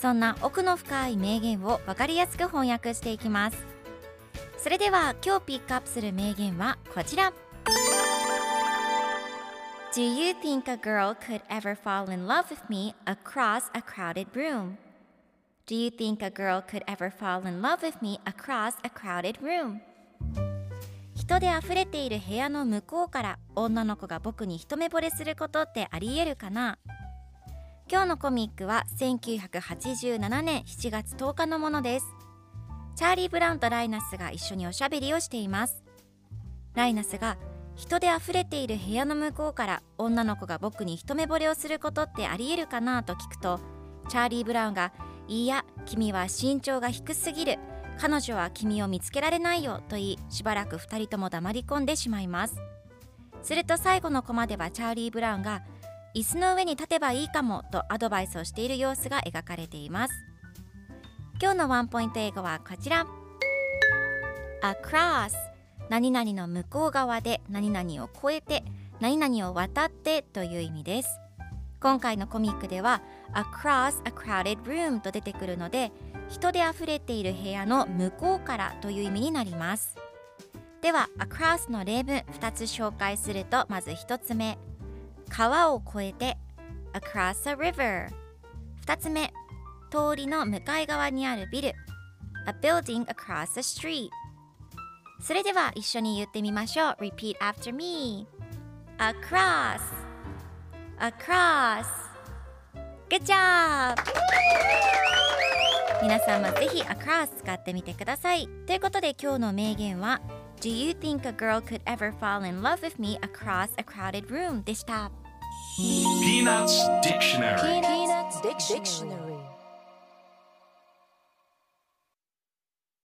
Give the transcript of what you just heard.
そんな奥の深い名言を分かりやすく翻訳していきますそれでは今日ピックアップする名言はこちら Do you think a girl could ever fall in love with me across a crowded room? Do you think a girl could ever fall in love with me across a crowded room? 人で溢れている部屋の向こうから女の子が僕に一目惚れすることってありえるかな今日のコミックは1987年7月10日のものです。チャーリー・ブラウンとライナスが一緒におしゃべりをしています。ライナスが人で溢れている部屋の向こうから女の子が僕に一目惚れをすることってありえるかなと聞くとチャーリー・ブラウンがいや君は身長が低すぎる。彼女は君を見つけられないよと言いしばらく2人とも黙り込んでしまいます。すると最後のコマではチャーリー・ブラウンが椅子の上に立てばいいかもとアドバイスをしている様子が描かれています。今日のワンポイント英語はこちら。Across 何々の向こう側で何々を越えて何々を渡ってという意味です。今回のコミックでは across a crowded room と出てくるので人で溢れている部屋の向こうからという意味になります。では across の例文2つ紹介するとまず1つ目。川を越えて across a river 2つ目通りの向かい側にあるビル a building across a street それでは一緒に言ってみましょう Repeat after me across across Good job! 皆さんもぜひ across 使ってみてくださいということで今日の名言は Do you think a girl could ever fall in love with me across a crowded room? でした Peanuts Dictionary Peanuts Dictionary.